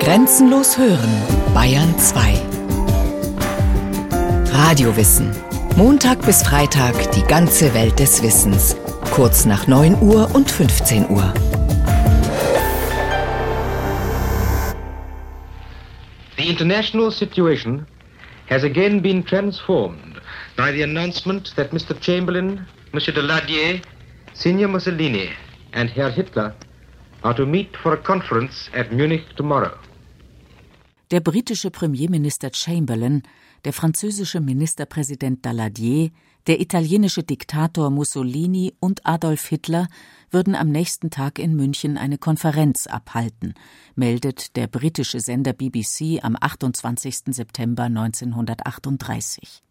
Grenzenlos hören, Bayern 2. Radiowissen. Montag bis Freitag die ganze Welt des Wissens. Kurz nach 9 Uhr und 15 Uhr. The international situation has again been transformed by the announcement that Mr. Chamberlain, Monsieur Daladier, Signor Mussolini, and Herr Hitler are to meet for a conference at Munich tomorrow. Der britische Premierminister Chamberlain, der französische Ministerpräsident Daladier, der italienische Diktator Mussolini und Adolf Hitler würden am nächsten Tag in München eine Konferenz abhalten, meldet der britische Sender BBC am 28. September 1938.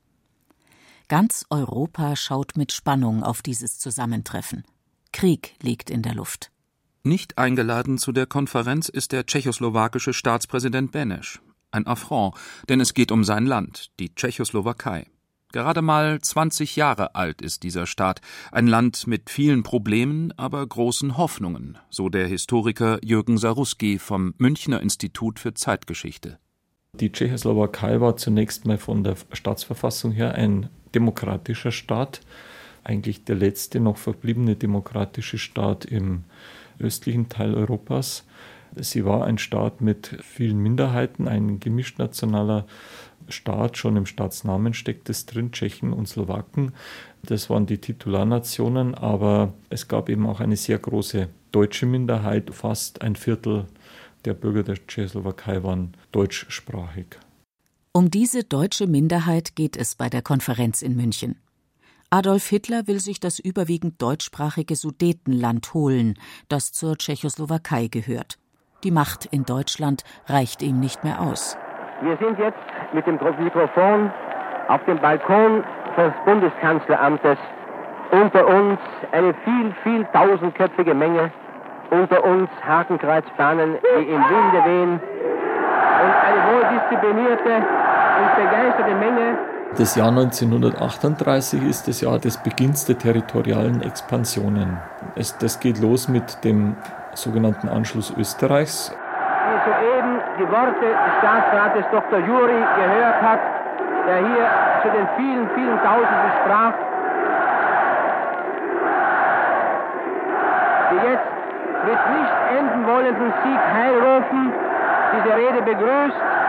Ganz Europa schaut mit Spannung auf dieses Zusammentreffen. Krieg liegt in der Luft. Nicht eingeladen zu der Konferenz ist der tschechoslowakische Staatspräsident Beneš. Ein Affront, denn es geht um sein Land, die Tschechoslowakei. Gerade mal 20 Jahre alt ist dieser Staat, ein Land mit vielen Problemen, aber großen Hoffnungen, so der Historiker Jürgen Saruski vom Münchner Institut für Zeitgeschichte. Die Tschechoslowakei war zunächst mal von der Staatsverfassung her ein demokratischer Staat, eigentlich der letzte noch verbliebene demokratische Staat im östlichen Teil Europas. Sie war ein Staat mit vielen Minderheiten, ein gemischt nationaler Staat. Schon im Staatsnamen steckt es drin, Tschechen und Slowaken. Das waren die Titularnationen, aber es gab eben auch eine sehr große deutsche Minderheit. Fast ein Viertel der Bürger der Tschechoslowakei waren deutschsprachig. Um diese deutsche Minderheit geht es bei der Konferenz in München. Adolf Hitler will sich das überwiegend deutschsprachige Sudetenland holen, das zur Tschechoslowakei gehört. Die Macht in Deutschland reicht ihm nicht mehr aus. Wir sind jetzt mit dem Mikrofon auf dem Balkon des Bundeskanzleramtes. Unter uns eine viel, viel tausendköpfige Menge. Unter uns Hakenkreuzfahnen, die im Winde wehen. Und eine wohldisziplinierte und begeisterte Menge das Jahr 1938 ist das Jahr des Beginns der territorialen Expansionen. Es, das geht los mit dem sogenannten Anschluss Österreichs. Wie soeben die Worte des Staatsrates Dr. Juri gehört hat, der hier zu den vielen, vielen Tausenden sprach, die jetzt mit nicht enden wollenden Sieg heilrufen, diese Rede begrüßt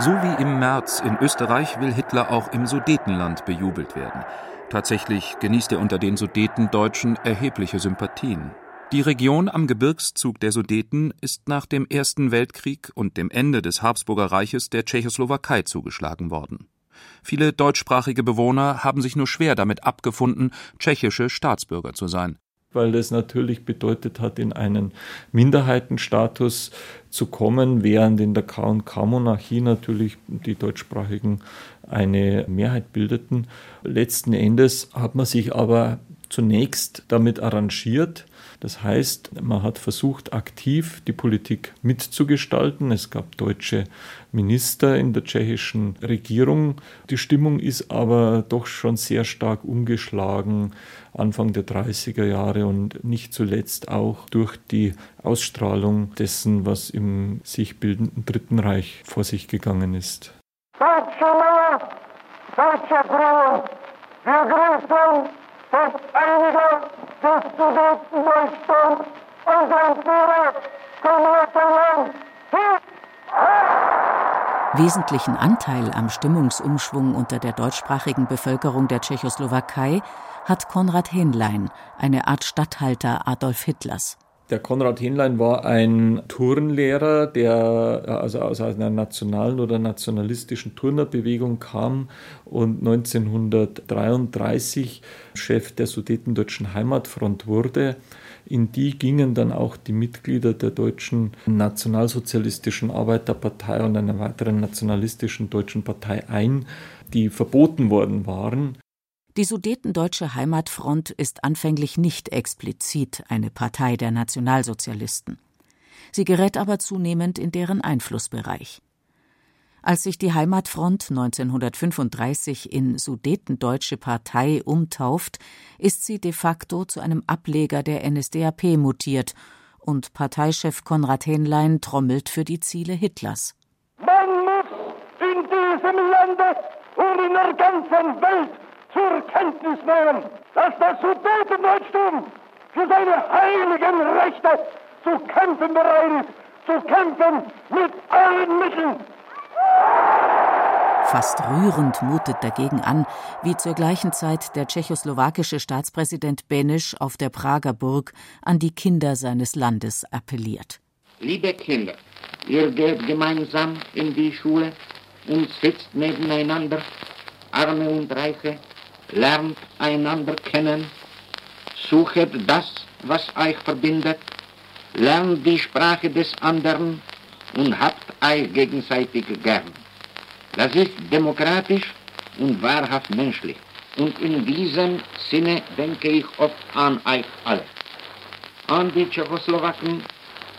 so wie im März in Österreich will Hitler auch im Sudetenland bejubelt werden. Tatsächlich genießt er unter den Sudetendeutschen erhebliche Sympathien. Die Region am Gebirgszug der Sudeten ist nach dem Ersten Weltkrieg und dem Ende des Habsburger Reiches der Tschechoslowakei zugeschlagen worden. Viele deutschsprachige Bewohner haben sich nur schwer damit abgefunden, tschechische Staatsbürger zu sein weil das natürlich bedeutet hat, in einen Minderheitenstatus zu kommen, während in der K&K-Monarchie natürlich die Deutschsprachigen eine Mehrheit bildeten. Letzten Endes hat man sich aber zunächst damit arrangiert, das heißt, man hat versucht, aktiv die Politik mitzugestalten. Es gab deutsche Minister in der tschechischen Regierung. Die Stimmung ist aber doch schon sehr stark umgeschlagen Anfang der 30er Jahre und nicht zuletzt auch durch die Ausstrahlung dessen, was im sich bildenden Dritten Reich vor sich gegangen ist. Deutsche Männer, deutsche Frauen, wir grüßen dass einige des Sudetendeutschlands unseren Führer Sowjetunion Wesentlichen Anteil am Stimmungsumschwung unter der deutschsprachigen Bevölkerung der Tschechoslowakei hat Konrad Henlein, eine Art Statthalter Adolf Hitlers. Der Konrad Henlein war ein Turnlehrer, der also aus einer nationalen oder nationalistischen Turnerbewegung kam und 1933 Chef der Sudetendeutschen Heimatfront wurde. In die gingen dann auch die Mitglieder der deutschen Nationalsozialistischen Arbeiterpartei und einer weiteren nationalistischen deutschen Partei ein, die verboten worden waren. Die Sudetendeutsche Heimatfront ist anfänglich nicht explizit eine Partei der Nationalsozialisten. Sie gerät aber zunehmend in deren Einflussbereich. Als sich die Heimatfront 1935 in Sudetendeutsche Partei umtauft, ist sie de facto zu einem Ableger der NSDAP mutiert und Parteichef Konrad Henlein trommelt für die Ziele Hitlers. Man muss in diesem Lande und in der ganzen Welt zur Kenntnis nehmen, dass das Sudetendeutschtum für seine heiligen Rechte zu kämpfen bereit ist, zu kämpfen mit allen Mitteln. Fast rührend mutet dagegen an, wie zur gleichen Zeit der tschechoslowakische Staatspräsident Benisch auf der Prager Burg an die Kinder seines Landes appelliert. Liebe Kinder, ihr geht gemeinsam in die Schule und sitzt nebeneinander, Arme und Reiche, lernt einander kennen, suchet das, was euch verbindet, lernt die Sprache des anderen und habt euch gegenseitig gern. Das ist demokratisch und wahrhaft menschlich. Und in diesem Sinne denke ich oft an euch alle. An die Tschechoslowaken,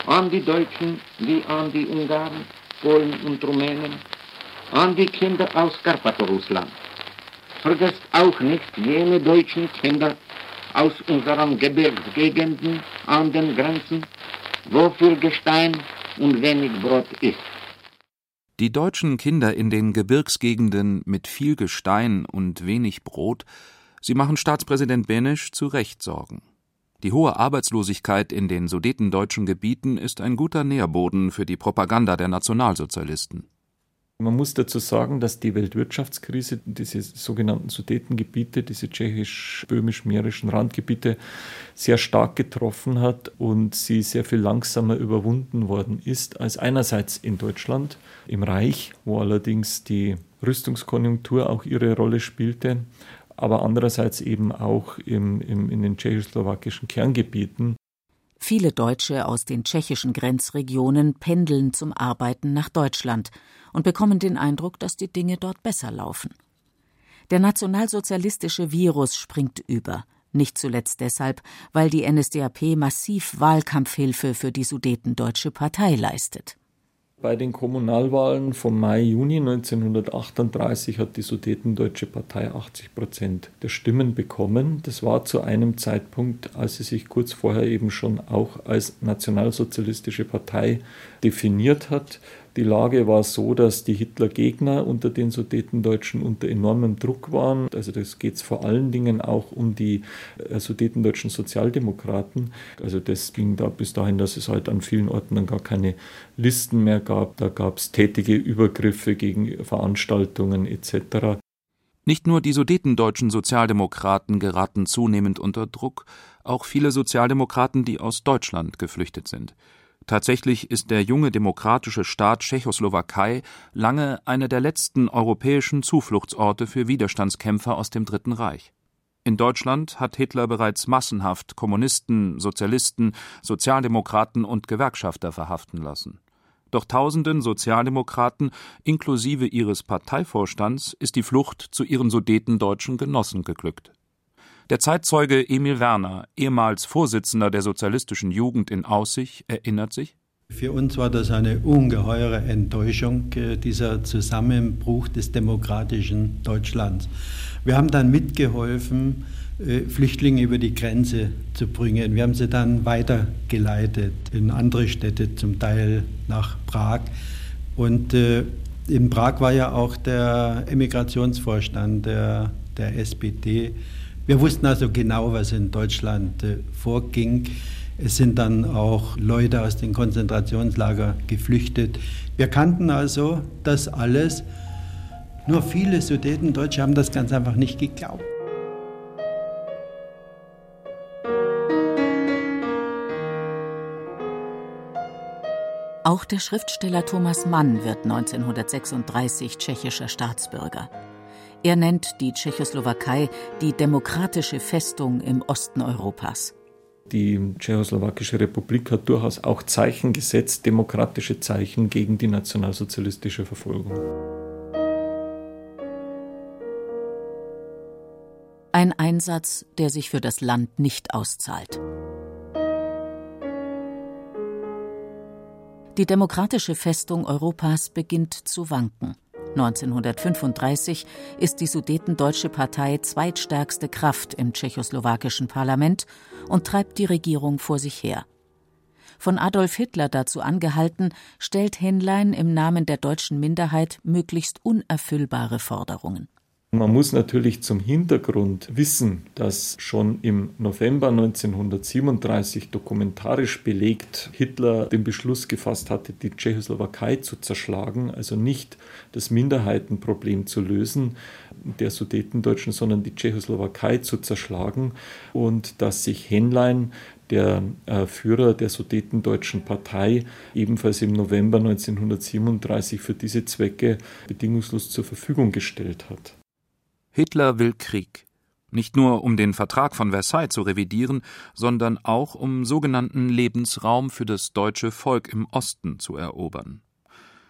an die Deutschen wie an die Ungarn, Polen und Rumänen, an die Kinder aus Karpato-Russland. Vergesst auch nicht jene deutschen Kinder aus unseren Gebirgsgegenden an den Grenzen, wo viel Gestein und wenig Brot ist. Die deutschen Kinder in den Gebirgsgegenden mit viel Gestein und wenig Brot, sie machen Staatspräsident Benesch zu Recht Sorgen. Die hohe Arbeitslosigkeit in den sudetendeutschen Gebieten ist ein guter Nährboden für die Propaganda der Nationalsozialisten. Man muss dazu sagen, dass die Weltwirtschaftskrise diese sogenannten Sudetengebiete, diese tschechisch-böhmisch-mährischen Randgebiete, sehr stark getroffen hat und sie sehr viel langsamer überwunden worden ist als einerseits in Deutschland, im Reich, wo allerdings die Rüstungskonjunktur auch ihre Rolle spielte, aber andererseits eben auch im, im, in den tschechoslowakischen Kerngebieten. Viele Deutsche aus den tschechischen Grenzregionen pendeln zum Arbeiten nach Deutschland und bekommen den Eindruck, dass die Dinge dort besser laufen. Der nationalsozialistische Virus springt über, nicht zuletzt deshalb, weil die NSDAP massiv Wahlkampfhilfe für die Sudetendeutsche Partei leistet. Bei den Kommunalwahlen vom Mai, Juni 1938 hat die Sudetendeutsche Partei 80 Prozent der Stimmen bekommen. Das war zu einem Zeitpunkt, als sie sich kurz vorher eben schon auch als nationalsozialistische Partei definiert hat. Die Lage war so, dass die Hitler-Gegner unter den Sudetendeutschen unter enormem Druck waren. Also das geht vor allen Dingen auch um die äh, sudetendeutschen Sozialdemokraten. Also das ging da bis dahin, dass es halt an vielen Orten dann gar keine Listen mehr gab. Da gab es tätige Übergriffe gegen Veranstaltungen etc. Nicht nur die sudetendeutschen Sozialdemokraten geraten zunehmend unter Druck, auch viele Sozialdemokraten, die aus Deutschland geflüchtet sind. Tatsächlich ist der junge demokratische Staat Tschechoslowakei lange einer der letzten europäischen Zufluchtsorte für Widerstandskämpfer aus dem Dritten Reich. In Deutschland hat Hitler bereits massenhaft Kommunisten, Sozialisten, Sozialdemokraten und Gewerkschafter verhaften lassen. Doch tausenden Sozialdemokraten inklusive ihres Parteivorstands ist die Flucht zu ihren sudetendeutschen Genossen geglückt. Der Zeitzeuge Emil Werner, ehemals Vorsitzender der sozialistischen Jugend in Aussig, erinnert sich für uns war das eine ungeheure Enttäuschung, äh, dieser Zusammenbruch des demokratischen Deutschlands. Wir haben dann mitgeholfen, äh, Flüchtlinge über die Grenze zu bringen. Wir haben sie dann weitergeleitet in andere Städte, zum Teil nach Prag. Und äh, in Prag war ja auch der Emigrationsvorstand der, der SPD wir wussten also genau, was in Deutschland äh, vorging. Es sind dann auch Leute aus den Konzentrationslagern geflüchtet. Wir kannten also das alles. Nur viele Sudetendeutsche haben das ganz einfach nicht geglaubt. Auch der Schriftsteller Thomas Mann wird 1936 tschechischer Staatsbürger. Er nennt die Tschechoslowakei die demokratische Festung im Osten Europas. Die Tschechoslowakische Republik hat durchaus auch Zeichen gesetzt, demokratische Zeichen gegen die nationalsozialistische Verfolgung. Ein Einsatz, der sich für das Land nicht auszahlt. Die demokratische Festung Europas beginnt zu wanken. 1935 ist die Sudetendeutsche Partei zweitstärkste Kraft im tschechoslowakischen Parlament und treibt die Regierung vor sich her. Von Adolf Hitler dazu angehalten, stellt Henlein im Namen der deutschen Minderheit möglichst unerfüllbare Forderungen. Man muss natürlich zum Hintergrund wissen, dass schon im November 1937 dokumentarisch belegt Hitler den Beschluss gefasst hatte, die Tschechoslowakei zu zerschlagen, also nicht das Minderheitenproblem zu lösen der Sudetendeutschen, sondern die Tschechoslowakei zu zerschlagen und dass sich Henlein der äh, Führer der Sudetendeutschen Partei ebenfalls im November 1937 für diese Zwecke bedingungslos zur Verfügung gestellt hat. Hitler will Krieg. Nicht nur um den Vertrag von Versailles zu revidieren, sondern auch um sogenannten Lebensraum für das deutsche Volk im Osten zu erobern.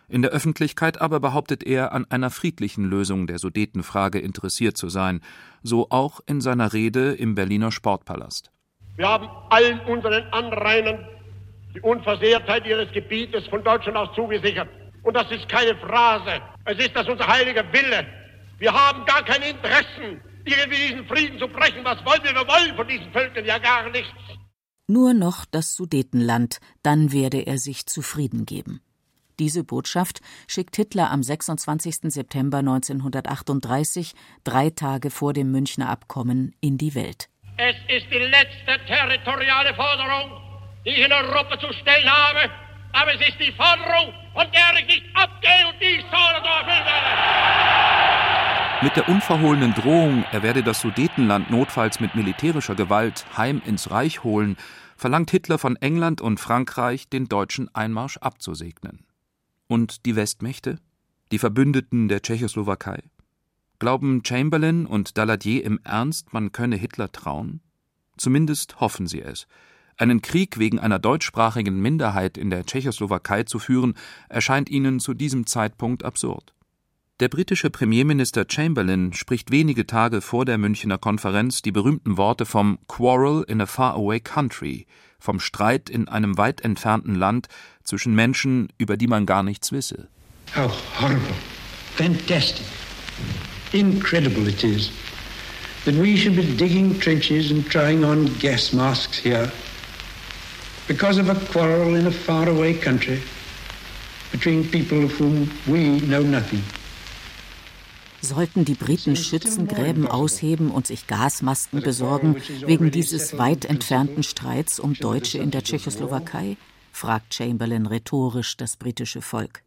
In der Öffentlichkeit aber behauptet er, an einer friedlichen Lösung der Sudetenfrage interessiert zu sein, so auch in seiner Rede im Berliner Sportpalast. Wir haben allen unseren Anrainern die Unversehrtheit ihres Gebietes von Deutschland aus zugesichert. Und das ist keine Phrase, es ist das unser heiliger Wille. Wir haben gar keine Interessen, irgendwie diesen Frieden zu brechen. Was wollen wir? Wir wollen von diesen Völkern ja gar nichts. Nur noch das Sudetenland, dann werde er sich zufrieden geben. Diese Botschaft schickt Hitler am 26. September 1938, drei Tage vor dem Münchner Abkommen, in die Welt. Es ist die letzte territoriale Forderung, die ich in Europa zu stellen habe. Aber es ist die Forderung, von der ich nicht abgehe und die ich soll und erfüllen werde. Mit der unverhohlenen Drohung, er werde das Sudetenland notfalls mit militärischer Gewalt heim ins Reich holen, verlangt Hitler von England und Frankreich, den deutschen Einmarsch abzusegnen. Und die Westmächte? Die Verbündeten der Tschechoslowakei? Glauben Chamberlain und Daladier im Ernst, man könne Hitler trauen? Zumindest hoffen sie es. Einen Krieg wegen einer deutschsprachigen Minderheit in der Tschechoslowakei zu führen, erscheint ihnen zu diesem Zeitpunkt absurd. Der britische Premierminister Chamberlain spricht wenige Tage vor der Münchener Konferenz die berühmten Worte vom Quarrel in a faraway country, vom Streit in einem weit entfernten Land zwischen Menschen, über die man gar nichts wisse. How horrible, fantastic, incredible it is that we should be digging trenches and trying on gas masks here because of a quarrel in a faraway country between people of whom we know nothing. Sollten die Briten Schützengräben ausheben und sich Gasmasken besorgen wegen dieses weit entfernten Streits um Deutsche in der Tschechoslowakei? fragt Chamberlain rhetorisch das britische Volk.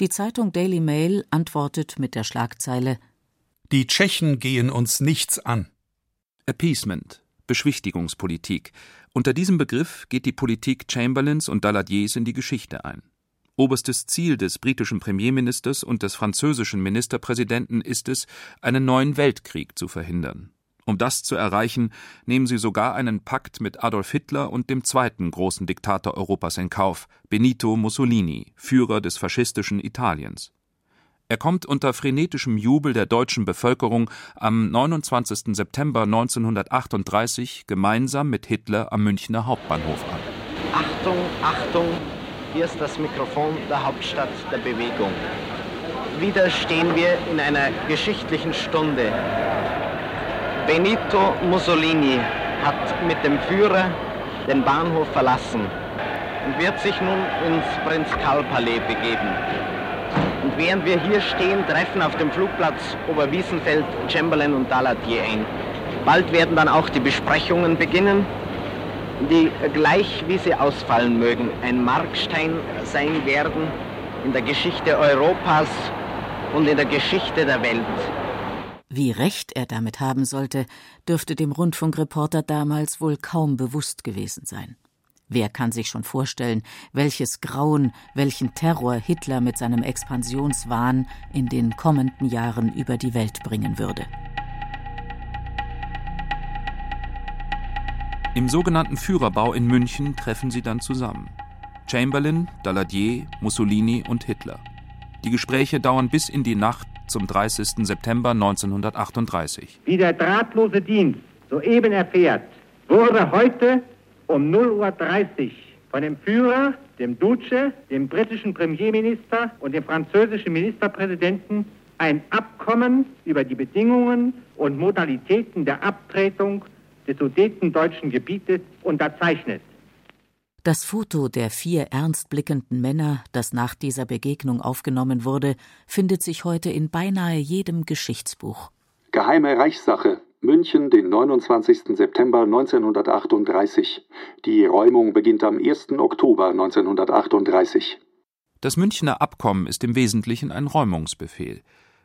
Die Zeitung Daily Mail antwortet mit der Schlagzeile Die Tschechen gehen uns nichts an. Appeasement, Beschwichtigungspolitik. Unter diesem Begriff geht die Politik Chamberlains und Daladiers in die Geschichte ein. Oberstes Ziel des britischen Premierministers und des französischen Ministerpräsidenten ist es, einen neuen Weltkrieg zu verhindern. Um das zu erreichen, nehmen sie sogar einen Pakt mit Adolf Hitler und dem zweiten großen Diktator Europas in Kauf, Benito Mussolini, Führer des faschistischen Italiens. Er kommt unter frenetischem Jubel der deutschen Bevölkerung am 29. September 1938 gemeinsam mit Hitler am Münchner Hauptbahnhof an. Achtung, Achtung, hier ist das Mikrofon der Hauptstadt der Bewegung. Wieder stehen wir in einer geschichtlichen Stunde. Benito Mussolini hat mit dem Führer den Bahnhof verlassen und wird sich nun ins Prinz-Karl-Palais begeben. Und während wir hier stehen, treffen auf dem Flugplatz Oberwiesenfeld Chamberlain und Daladier ein. Bald werden dann auch die Besprechungen beginnen die gleich wie sie ausfallen mögen, ein Markstein sein werden in der Geschichte Europas und in der Geschichte der Welt. Wie recht er damit haben sollte, dürfte dem Rundfunkreporter damals wohl kaum bewusst gewesen sein. Wer kann sich schon vorstellen, welches Grauen, welchen Terror Hitler mit seinem Expansionswahn in den kommenden Jahren über die Welt bringen würde? Im sogenannten Führerbau in München treffen sie dann zusammen. Chamberlain, Daladier, Mussolini und Hitler. Die Gespräche dauern bis in die Nacht zum 30. September 1938. Wie der drahtlose Dienst soeben erfährt, wurde heute um 0.30 Uhr von dem Führer, dem Duce, dem britischen Premierminister und dem französischen Ministerpräsidenten ein Abkommen über die Bedingungen und Modalitäten der Abtretung des sudetendeutschen Gebietes unterzeichnet. Das Foto der vier ernst blickenden Männer, das nach dieser Begegnung aufgenommen wurde, findet sich heute in beinahe jedem Geschichtsbuch. Geheime Reichssache. München, den 29. September 1938. Die Räumung beginnt am 1. Oktober 1938. Das Münchner Abkommen ist im Wesentlichen ein Räumungsbefehl.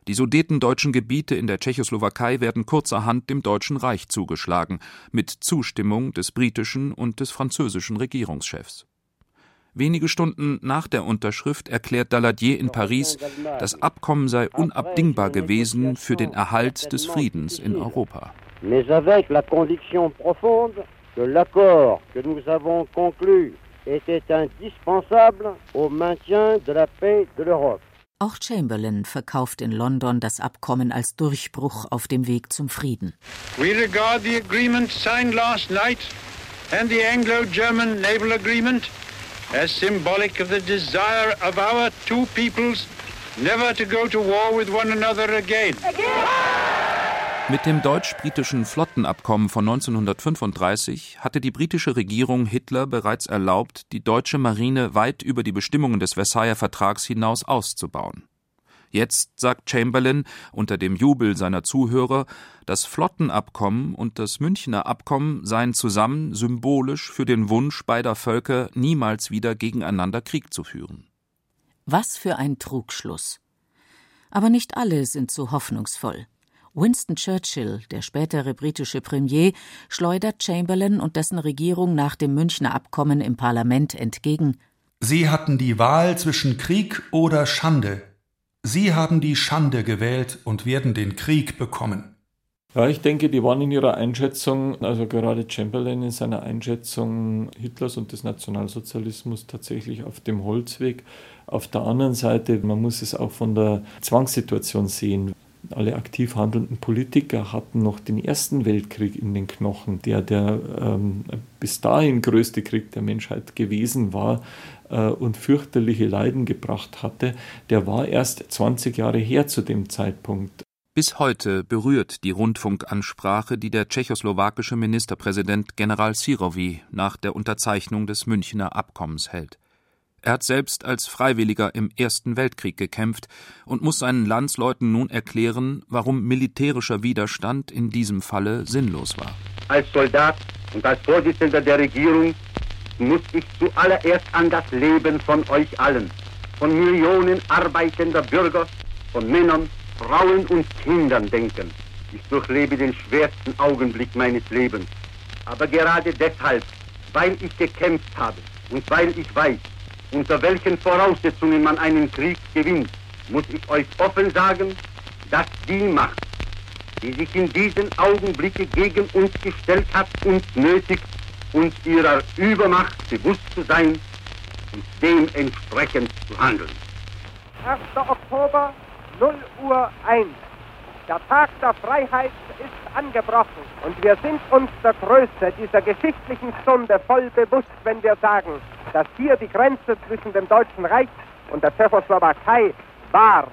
Die sudetendeutschen Gebiete in der Tschechoslowakei werden kurzerhand dem Deutschen Reich zugeschlagen, mit Zustimmung des britischen und des französischen Regierungschefs. Wenige Stunden nach der Unterschrift erklärt Daladier in Paris, das Abkommen sei unabdingbar gewesen für den Erhalt des Friedens in Europa. Mais avec la conviction profonde que l'accord que nous avons conclu était indispensable au maintien de la paix de l'Europe. Auch Chamberlain verkauft in London das Abkommen als Durchbruch auf dem Weg zum Frieden. We regard the agreement signed last night and the Anglo-German naval agreement as symbolic of the desire of our two peoples never to go to war with one another again. Mit dem deutsch-britischen Flottenabkommen von 1935 hatte die britische Regierung Hitler bereits erlaubt, die deutsche Marine weit über die Bestimmungen des Versailler Vertrags hinaus auszubauen. Jetzt sagt Chamberlain unter dem Jubel seiner Zuhörer, das Flottenabkommen und das Münchner Abkommen seien zusammen symbolisch für den Wunsch beider Völker, niemals wieder gegeneinander Krieg zu führen. Was für ein Trugschluss. Aber nicht alle sind so hoffnungsvoll. Winston Churchill, der spätere britische Premier, schleudert Chamberlain und dessen Regierung nach dem Münchner Abkommen im Parlament entgegen. Sie hatten die Wahl zwischen Krieg oder Schande. Sie haben die Schande gewählt und werden den Krieg bekommen. Ja, ich denke, die waren in ihrer Einschätzung, also gerade Chamberlain in seiner Einschätzung Hitlers und des Nationalsozialismus tatsächlich auf dem Holzweg. Auf der anderen Seite, man muss es auch von der Zwangssituation sehen. Alle aktiv handelnden Politiker hatten noch den Ersten Weltkrieg in den Knochen, der der ähm, bis dahin größte Krieg der Menschheit gewesen war äh, und fürchterliche Leiden gebracht hatte. Der war erst 20 Jahre her zu dem Zeitpunkt. Bis heute berührt die Rundfunkansprache, die der tschechoslowakische Ministerpräsident General Sirovi nach der Unterzeichnung des Münchner Abkommens hält. Er hat selbst als Freiwilliger im Ersten Weltkrieg gekämpft und muss seinen Landsleuten nun erklären, warum militärischer Widerstand in diesem Falle sinnlos war. Als Soldat und als Vorsitzender der Regierung muss ich zuallererst an das Leben von euch allen, von Millionen arbeitender Bürger, von Männern, Frauen und Kindern denken. Ich durchlebe den schwersten Augenblick meines Lebens. Aber gerade deshalb, weil ich gekämpft habe und weil ich weiß, unter welchen Voraussetzungen man einen Krieg gewinnt, muss ich euch offen sagen, dass die Macht, die sich in diesen Augenblicken gegen uns gestellt hat, uns nötigt, uns ihrer Übermacht bewusst zu sein und dementsprechend zu handeln. 1. Oktober, 0 Uhr 1. Der Tag der Freiheit ist angebrochen und wir sind uns der Größe dieser geschichtlichen Stunde voll bewusst, wenn wir sagen, dass hier die Grenze zwischen dem Deutschen Reich und der Tschechoslowakei war.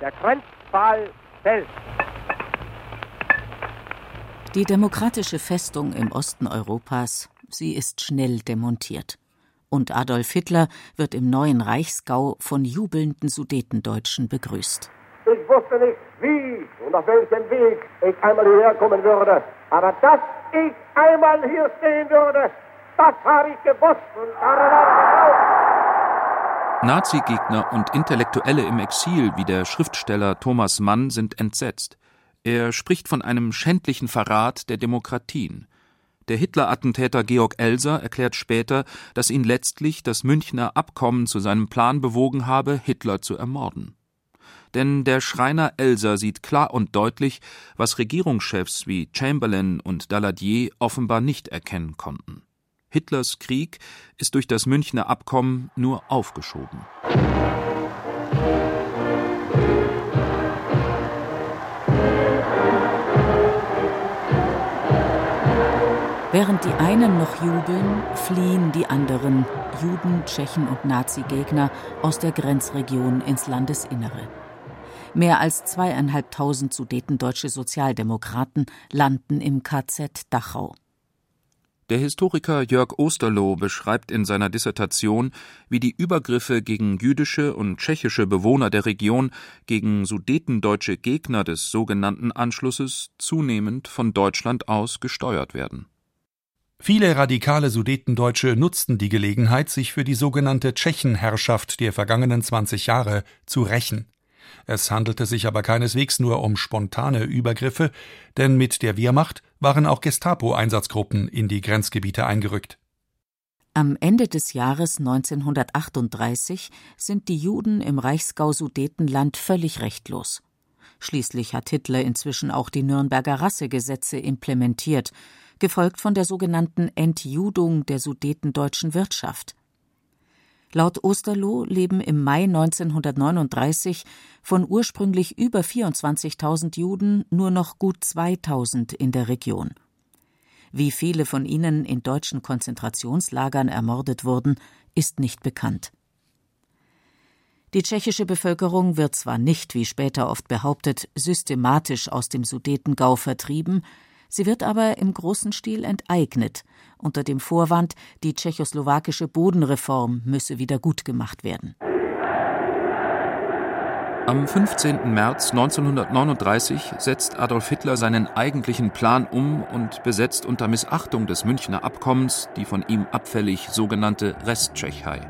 Der Grenzpfahl fällt. Die demokratische Festung im Osten Europas, sie ist schnell demontiert. Und Adolf Hitler wird im neuen Reichsgau von jubelnden Sudetendeutschen begrüßt. Ich wusste nicht, wie und auf welchem Weg ich einmal hierher kommen würde. Aber dass ich einmal hier stehen würde, das habe ich gewusst und daran habe ich Nazi-Gegner und Intellektuelle im Exil wie der Schriftsteller Thomas Mann sind entsetzt. Er spricht von einem schändlichen Verrat der Demokratien. Der Hitler-Attentäter Georg Elser erklärt später, dass ihn letztlich das Münchner Abkommen zu seinem Plan bewogen habe, Hitler zu ermorden. Denn der Schreiner Elser sieht klar und deutlich, was Regierungschefs wie Chamberlain und Daladier offenbar nicht erkennen konnten. Hitlers Krieg ist durch das Münchner Abkommen nur aufgeschoben. Während die einen noch jubeln, fliehen die anderen, Juden, Tschechen und Nazi-Gegner, aus der Grenzregion ins Landesinnere. Mehr als zweieinhalbtausend sudetendeutsche Sozialdemokraten landen im KZ Dachau. Der Historiker Jörg Osterloh beschreibt in seiner Dissertation, wie die Übergriffe gegen jüdische und tschechische Bewohner der Region, gegen sudetendeutsche Gegner des sogenannten Anschlusses zunehmend von Deutschland aus gesteuert werden. Viele radikale Sudetendeutsche nutzten die Gelegenheit, sich für die sogenannte Tschechenherrschaft der vergangenen 20 Jahre zu rächen. Es handelte sich aber keineswegs nur um spontane Übergriffe, denn mit der Wehrmacht waren auch Gestapo-Einsatzgruppen in die Grenzgebiete eingerückt. Am Ende des Jahres 1938 sind die Juden im Reichsgau Sudetenland völlig rechtlos. Schließlich hat Hitler inzwischen auch die Nürnberger Rassegesetze implementiert, gefolgt von der sogenannten Entjudung der sudetendeutschen Wirtschaft. Laut Osterloh leben im Mai 1939 von ursprünglich über 24.000 Juden nur noch gut 2.000 in der Region. Wie viele von ihnen in deutschen Konzentrationslagern ermordet wurden, ist nicht bekannt. Die tschechische Bevölkerung wird zwar nicht, wie später oft behauptet, systematisch aus dem Sudetengau vertrieben, Sie wird aber im großen Stil enteignet, unter dem Vorwand, die tschechoslowakische Bodenreform müsse wieder gut gemacht werden. Am 15. März 1939 setzt Adolf Hitler seinen eigentlichen Plan um und besetzt unter Missachtung des Münchner Abkommens die von ihm abfällig sogenannte Resttschechei.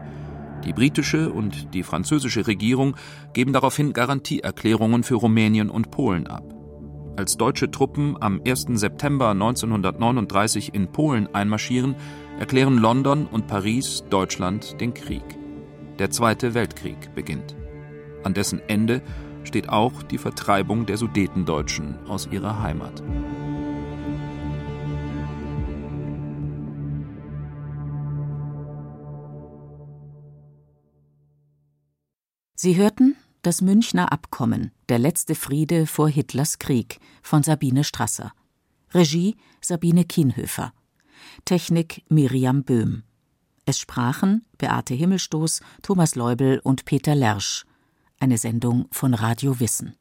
Die britische und die französische Regierung geben daraufhin Garantieerklärungen für Rumänien und Polen ab. Als deutsche Truppen am 1. September 1939 in Polen einmarschieren, erklären London und Paris Deutschland den Krieg. Der Zweite Weltkrieg beginnt. An dessen Ende steht auch die Vertreibung der Sudetendeutschen aus ihrer Heimat. Sie hörten das Münchner Abkommen, der letzte Friede vor Hitlers Krieg von Sabine Strasser. Regie Sabine Kienhöfer. Technik Miriam Böhm. Es sprachen Beate Himmelstoß, Thomas Leubel und Peter Lersch. Eine Sendung von Radio Wissen.